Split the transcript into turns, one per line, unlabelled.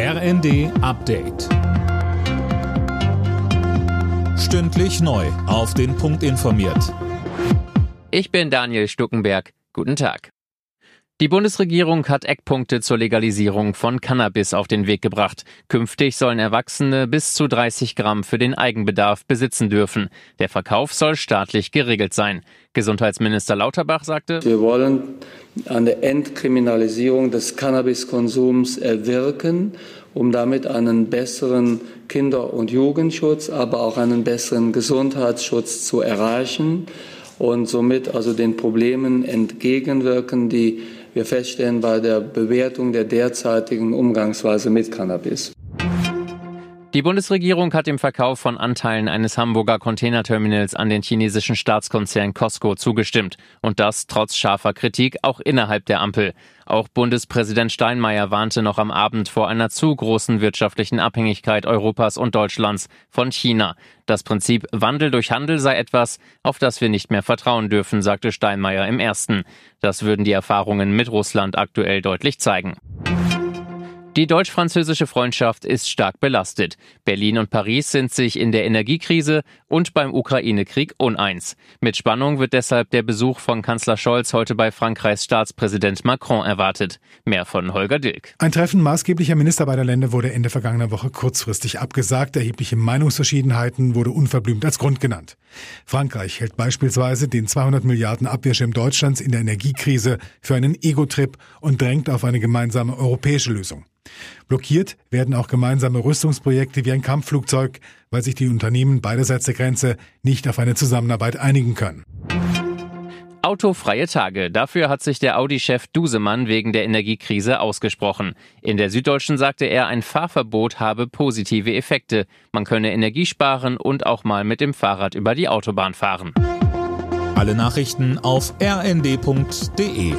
RND Update. Stündlich neu. Auf den Punkt informiert.
Ich bin Daniel Stuckenberg. Guten Tag. Die Bundesregierung hat Eckpunkte zur Legalisierung von Cannabis auf den Weg gebracht. Künftig sollen Erwachsene bis zu 30 Gramm für den Eigenbedarf besitzen dürfen. Der Verkauf soll staatlich geregelt sein. Gesundheitsminister Lauterbach sagte,
Wir wollen eine Entkriminalisierung des Cannabiskonsums erwirken, um damit einen besseren Kinder- und Jugendschutz, aber auch einen besseren Gesundheitsschutz zu erreichen und somit also den Problemen entgegenwirken, die wir feststellen bei der Bewertung der derzeitigen Umgangsweise mit Cannabis.
Die Bundesregierung hat dem Verkauf von Anteilen eines Hamburger Containerterminals an den chinesischen Staatskonzern Costco zugestimmt. Und das trotz scharfer Kritik auch innerhalb der Ampel. Auch Bundespräsident Steinmeier warnte noch am Abend vor einer zu großen wirtschaftlichen Abhängigkeit Europas und Deutschlands von China. Das Prinzip Wandel durch Handel sei etwas, auf das wir nicht mehr vertrauen dürfen, sagte Steinmeier im ersten. Das würden die Erfahrungen mit Russland aktuell deutlich zeigen. Die deutsch-französische Freundschaft ist stark belastet. Berlin und Paris sind sich in der Energiekrise und beim Ukraine-Krieg uneins. Mit Spannung wird deshalb der Besuch von Kanzler Scholz heute bei Frankreichs Staatspräsident Macron erwartet. Mehr von Holger Dilk.
Ein Treffen maßgeblicher Minister beider Länder wurde Ende vergangener Woche kurzfristig abgesagt. Erhebliche Meinungsverschiedenheiten wurde unverblümt als Grund genannt. Frankreich hält beispielsweise den 200 Milliarden Abwehrschirm Deutschlands in der Energiekrise für einen Ego-Trip und drängt auf eine gemeinsame europäische Lösung. Blockiert werden auch gemeinsame Rüstungsprojekte wie ein Kampfflugzeug, weil sich die Unternehmen beiderseits der Grenze nicht auf eine Zusammenarbeit einigen können.
Autofreie Tage. Dafür hat sich der Audi-Chef Dusemann wegen der Energiekrise ausgesprochen. In der Süddeutschen sagte er, ein Fahrverbot habe positive Effekte. Man könne Energie sparen und auch mal mit dem Fahrrad über die Autobahn fahren.
Alle Nachrichten auf rnd.de